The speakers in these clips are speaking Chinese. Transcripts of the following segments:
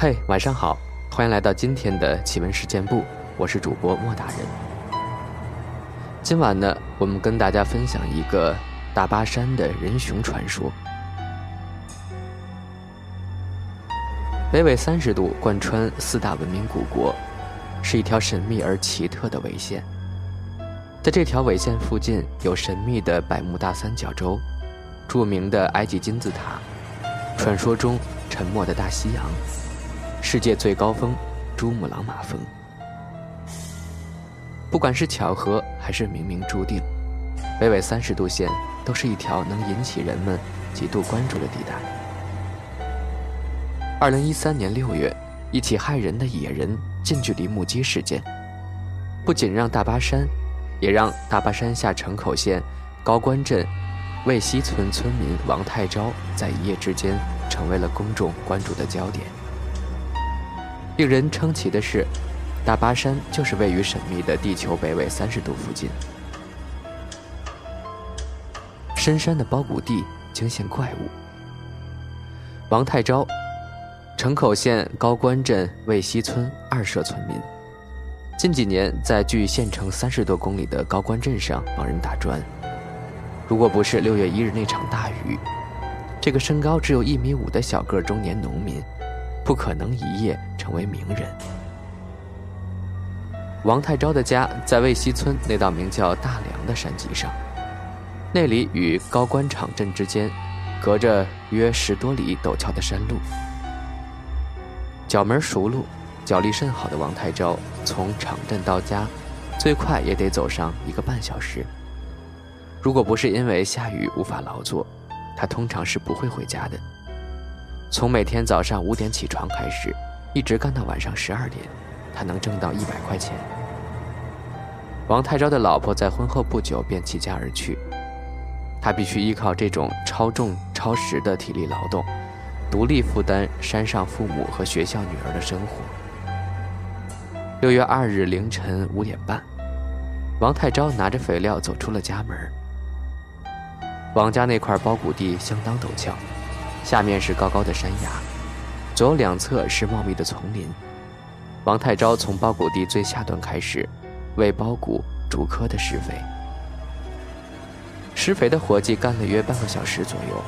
嘿，晚上好，欢迎来到今天的奇闻事件部，我是主播莫大人。今晚呢，我们跟大家分享一个大巴山的人熊传说。北纬三十度贯穿四大文明古国，是一条神秘而奇特的纬线。在这条纬线附近，有神秘的百慕大三角洲，著名的埃及金字塔，传说中沉默的大西洋，世界最高峰珠穆朗玛峰。不管是巧合还是冥冥注定，北纬三十度线都是一条能引起人们极度关注的地带。二零一三年六月，一起骇人的野人近距离目击事件，不仅让大巴山，也让大巴山下城口县高官镇魏西村村民王太昭在一夜之间成为了公众关注的焦点。令人称奇的是，大巴山就是位于神秘的地球北纬三十度附近。深山的包谷地惊现怪物，王太昭。城口县高官镇魏西村二社村民，近几年在距县城三十多公里的高官镇上帮人打砖。如果不是六月一日那场大雨，这个身高只有一米五的小个中年农民，不可能一夜成为名人。王太昭的家在魏西村那道名叫大梁的山脊上，那里与高官场镇之间，隔着约十多里陡峭的山路。脚门熟路，脚力甚好的王太昭从场镇到家，最快也得走上一个半小时。如果不是因为下雨无法劳作，他通常是不会回家的。从每天早上五点起床开始，一直干到晚上十二点，他能挣到一百块钱。王太昭的老婆在婚后不久便弃家而去，他必须依靠这种超重超时的体力劳动。独立负担山上父母和学校女儿的生活。六月二日凌晨五点半，王太昭拿着肥料走出了家门。王家那块包谷地相当陡峭，下面是高高的山崖，左右两侧是茂密的丛林。王太昭从包谷地最下端开始，为包谷逐棵的施肥。施肥的活计干了约半个小时左右。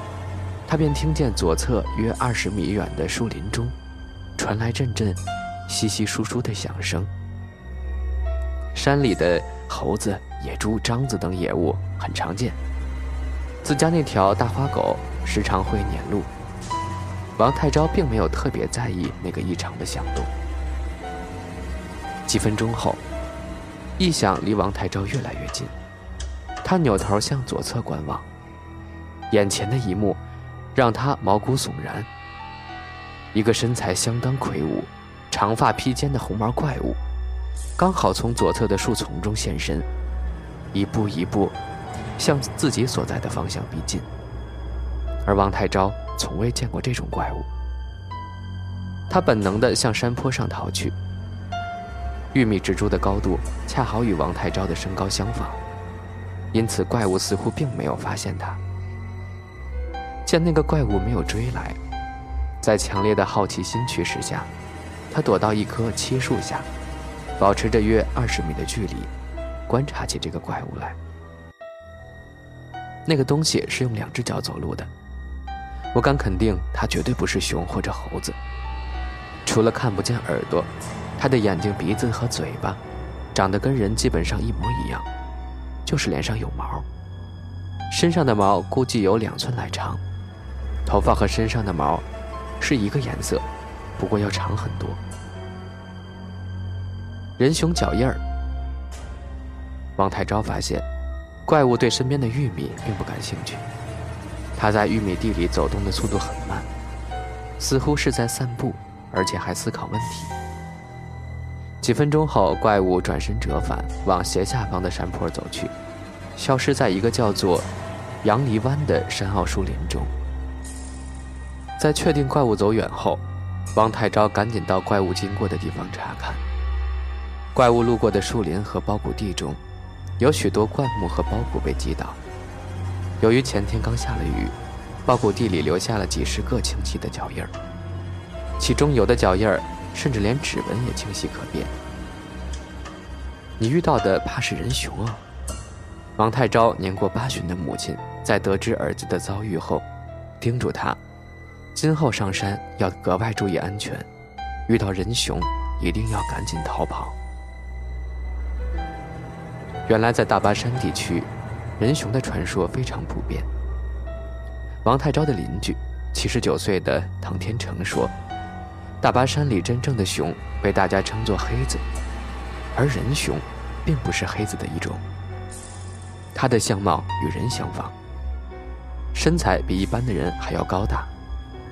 他便听见左侧约二十米远的树林中，传来阵阵稀稀疏疏的响声。山里的猴子、野猪、獐子等野物很常见。自家那条大花狗时常会撵路。王太昭并没有特别在意那个异常的响动。几分钟后，异响离王太昭越来越近。他扭头向左侧观望，眼前的一幕。让他毛骨悚然。一个身材相当魁梧、长发披肩的红毛怪物，刚好从左侧的树丛中现身，一步一步向自己所在的方向逼近。而王太昭从未见过这种怪物，他本能地向山坡上逃去。玉米植株的高度恰好与王太昭的身高相仿，因此怪物似乎并没有发现他。见那个怪物没有追来，在强烈的好奇心驱使下，他躲到一棵漆树下，保持着约二十米的距离，观察起这个怪物来。那个东西是用两只脚走路的，我敢肯定，它绝对不是熊或者猴子。除了看不见耳朵，它的眼睛、鼻子和嘴巴，长得跟人基本上一模一样，就是脸上有毛，身上的毛估计有两寸来长。头发和身上的毛是一个颜色，不过要长很多。人熊脚印儿。王太昭发现，怪物对身边的玉米并不感兴趣。它在玉米地里走动的速度很慢，似乎是在散步，而且还思考问题。几分钟后，怪物转身折返，往斜下方的山坡走去，消失在一个叫做杨梨湾的山坳树林中。在确定怪物走远后，王太昭赶紧到怪物经过的地方查看。怪物路过的树林和包谷地中，有许多灌木和包谷被击倒。由于前天刚下了雨，包谷地里留下了几十个清晰的脚印儿。其中有的脚印儿，甚至连指纹也清晰可辨。你遇到的怕是人熊啊！王太昭年过八旬的母亲，在得知儿子的遭遇后，叮嘱他，今后上山要格外注意安全，遇到人熊一定要赶紧逃跑。原来在大巴山地区，人熊的传说非常普遍。王太昭的邻居，七十九岁的唐天成说，大巴山里真正的熊被大家称作黑子。而人熊，并不是黑子的一种。它的相貌与人相仿，身材比一般的人还要高大，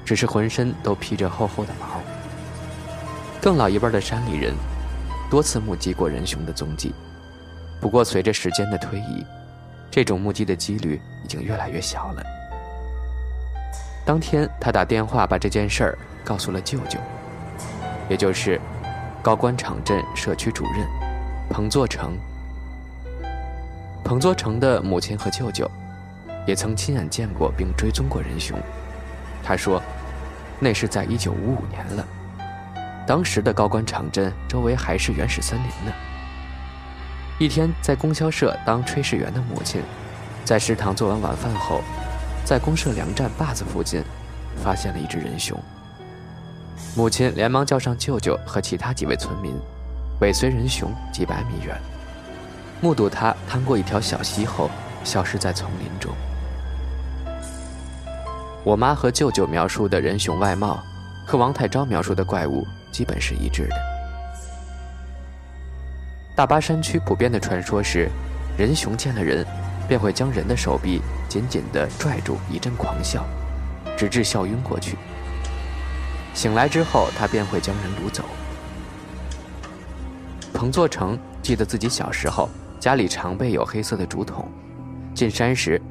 只是浑身都披着厚厚的毛。更老一辈的山里人，多次目击过人熊的踪迹，不过随着时间的推移，这种目击的几率已经越来越小了。当天，他打电话把这件事儿告诉了舅舅，也就是。高官场镇社区主任彭作成，彭作成的母亲和舅舅也曾亲眼见过并追踪过仁雄。他说，那是在一九五五年了，当时的高官场镇周围还是原始森林呢。一天在供销社当炊事员的母亲，在食堂做完晚饭后，在公社粮站坝子附近发现了一只人熊。母亲连忙叫上舅舅和其他几位村民，尾随人熊几百米远，目睹他趟过一条小溪后消失在丛林中。我妈和舅舅描述的人熊外貌，和王太昭描述的怪物基本是一致的。大巴山区普遍的传说是，人熊见了人，便会将人的手臂紧紧地拽住，一阵狂笑，直至笑晕过去。醒来之后，他便会将人掳走。彭作成记得自己小时候家里常备有黑色的竹筒，进山时，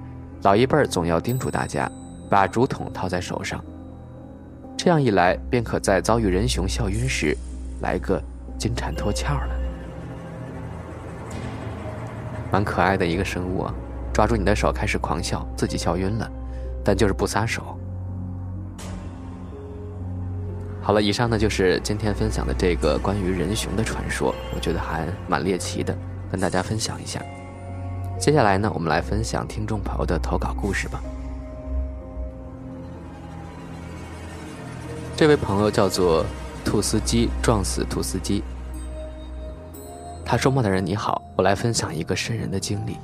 老一辈儿总要叮嘱大家把竹筒套在手上，这样一来便可在遭遇人熊笑晕时来个金蝉脱壳了。蛮可爱的一个生物啊，抓住你的手开始狂笑，自己笑晕了，但就是不撒手。好了，以上呢就是今天分享的这个关于人熊的传说，我觉得还蛮猎奇的，跟大家分享一下。接下来呢，我们来分享听众朋友的投稿故事吧。这位朋友叫做兔司机撞死兔司机，他说：“莫大人你好，我来分享一个瘆人的经历。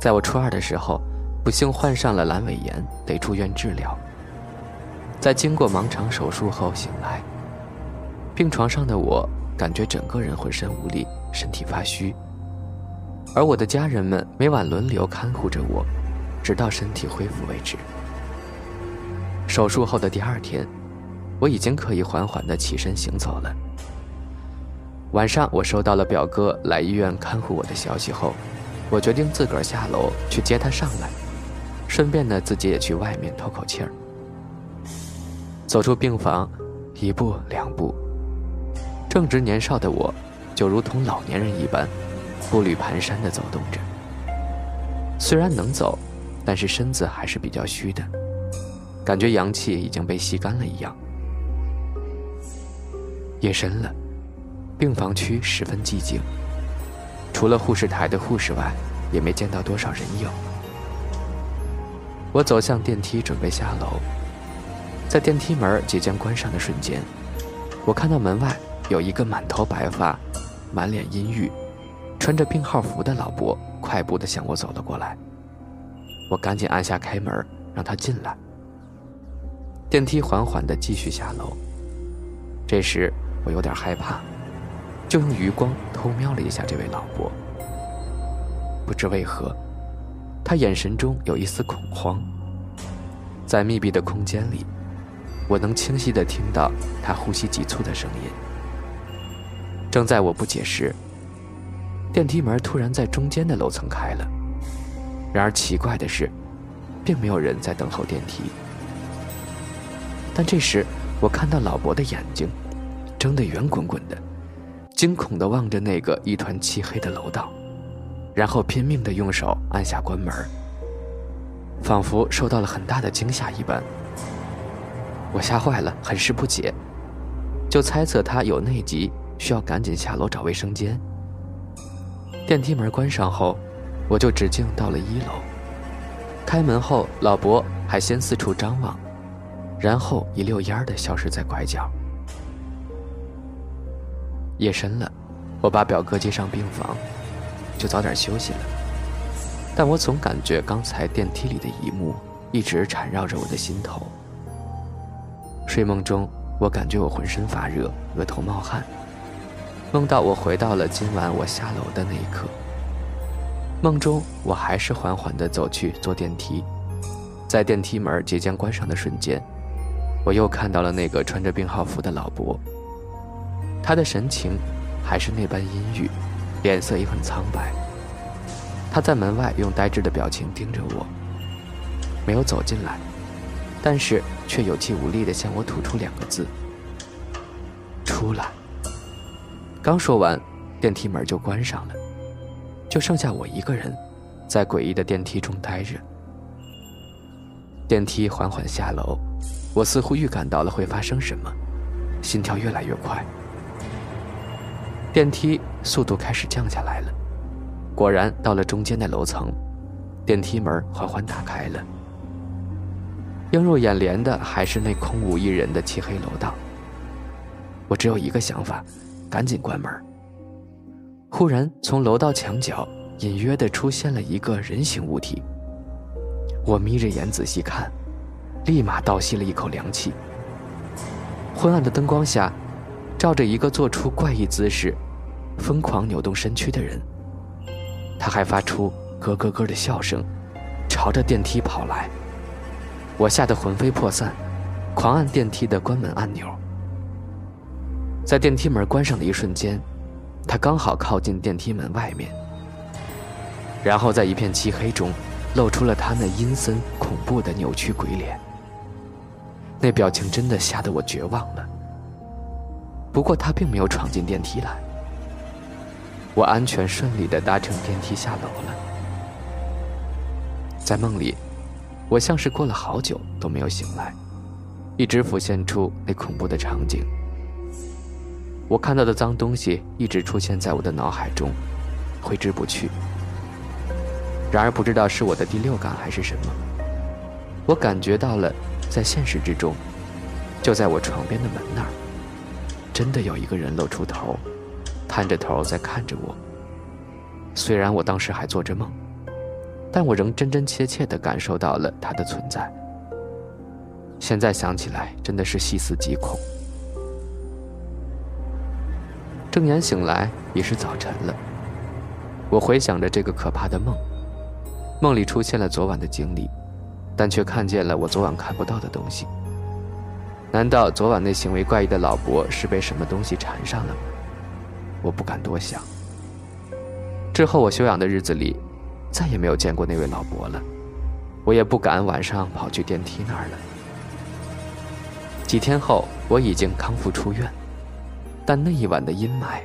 在我初二的时候，不幸患上了阑尾炎，得住院治疗。”在经过盲肠手术后醒来，病床上的我感觉整个人浑身无力，身体发虚。而我的家人们每晚轮流看护着我，直到身体恢复为止。手术后的第二天，我已经可以缓缓地起身行走了。晚上，我收到了表哥来医院看护我的消息后，我决定自个儿下楼去接他上来，顺便呢自己也去外面透口气儿。走出病房，一步两步，正值年少的我，就如同老年人一般，步履蹒跚地走动着。虽然能走，但是身子还是比较虚的，感觉阳气已经被吸干了一样。夜深了，病房区十分寂静，除了护士台的护士外，也没见到多少人影。我走向电梯，准备下楼。在电梯门即将关上的瞬间，我看到门外有一个满头白发、满脸阴郁、穿着病号服的老伯，快步地向我走了过来。我赶紧按下开门，让他进来。电梯缓缓地继续下楼。这时我有点害怕，就用余光偷瞄了一下这位老伯。不知为何，他眼神中有一丝恐慌。在密闭的空间里。我能清晰地听到他呼吸急促的声音。正在我不解时，电梯门突然在中间的楼层开了。然而奇怪的是，并没有人在等候电梯。但这时，我看到老伯的眼睛睁得圆滚滚的，惊恐地望着那个一团漆黑的楼道，然后拼命地用手按下关门，仿佛受到了很大的惊吓一般。我吓坏了，很是不解，就猜测他有内急，需要赶紧下楼找卫生间。电梯门关上后，我就直径到了一楼。开门后，老伯还先四处张望，然后一溜烟儿的消失在拐角。夜深了，我把表哥接上病房，就早点休息了。但我总感觉刚才电梯里的一幕一直缠绕着我的心头。睡梦中，我感觉我浑身发热，额头冒汗。梦到我回到了今晚我下楼的那一刻。梦中，我还是缓缓地走去坐电梯，在电梯门即将关上的瞬间，我又看到了那个穿着病号服的老伯。他的神情还是那般阴郁，脸色也很苍白。他在门外用呆滞的表情盯着我，没有走进来，但是却有气无力地向我吐出两个字：“出来。”刚说完，电梯门就关上了。就剩下我一个人，在诡异的电梯中呆着。电梯缓缓下楼，我似乎预感到了会发生什么，心跳越来越快。电梯速度开始降下来了，果然到了中间的楼层，电梯门缓缓打开了。映入眼帘的还是那空无一人的漆黑楼道。我只有一个想法，赶紧关门。忽然，从楼道墙角隐约地出现了一个人形物体。我眯着眼仔细看，立马倒吸了一口凉气。昏暗的灯光下，照着一个做出怪异姿势、疯狂扭动身躯的人。他还发出咯咯咯的笑声，朝着电梯跑来。我吓得魂飞魄散，狂按电梯的关门按钮。在电梯门关上的一瞬间。他刚好靠近电梯门外面，然后在一片漆黑中，露出了他那阴森恐怖的扭曲鬼脸。那表情真的吓得我绝望了。不过他并没有闯进电梯来，我安全顺利地搭乘电梯下楼了。在梦里，我像是过了好久都没有醒来，一直浮现出那恐怖的场景。我看到的脏东西一直出现在我的脑海中，挥之不去。然而，不知道是我的第六感还是什么，我感觉到了，在现实之中，就在我床边的门那儿，真的有一个人露出头，探着头在看着我。虽然我当时还做着梦，但我仍真真切切地感受到了他的存在。现在想起来，真的是细思极恐。睁眼醒来已是早晨了。我回想着这个可怕的梦，梦里出现了昨晚的经历，但却看见了我昨晚看不到的东西。难道昨晚那行为怪异的老伯是被什么东西缠上了吗？我不敢多想。之后我休养的日子里，再也没有见过那位老伯了，我也不敢晚上跑去电梯那儿了。几天后，我已经康复出院。但那一晚的阴霾，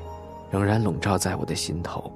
仍然笼罩在我的心头。